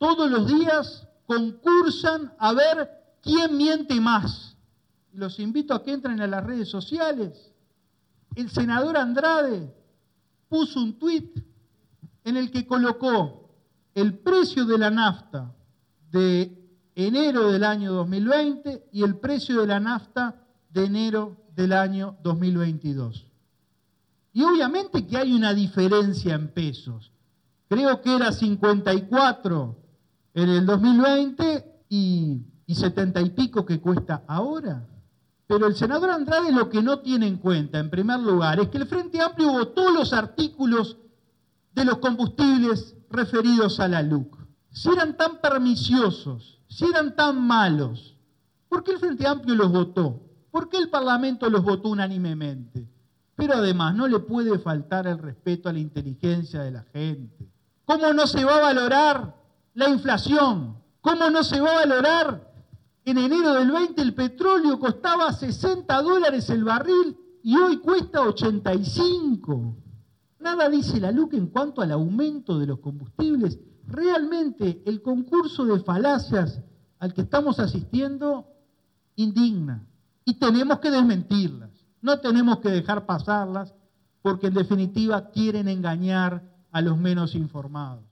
todos los días concursan a ver quién miente más. Los invito a que entren a las redes sociales. El senador Andrade puso un tuit en el que colocó el precio de la nafta de enero del año 2020 y el precio de la nafta de enero del año 2022. Y obviamente que hay una diferencia en pesos. Creo que era 54 en el 2020 y, y 70 y pico que cuesta ahora. Pero el senador Andrade lo que no tiene en cuenta, en primer lugar, es que el Frente Amplio votó los artículos de los combustibles referidos a la LUC. Si eran tan perniciosos, si eran tan malos, ¿por qué el Frente Amplio los votó? ¿Por qué el Parlamento los votó unánimemente? Pero además no le puede faltar el respeto a la inteligencia de la gente. ¿Cómo no se va a valorar la inflación? ¿Cómo no se va a valorar en enero del 20 el petróleo costaba 60 dólares el barril y hoy cuesta 85. Nada dice la LUC en cuanto al aumento de los combustibles. Realmente el concurso de falacias al que estamos asistiendo indigna y tenemos que desmentirlas. No tenemos que dejar pasarlas porque en definitiva quieren engañar a los menos informados.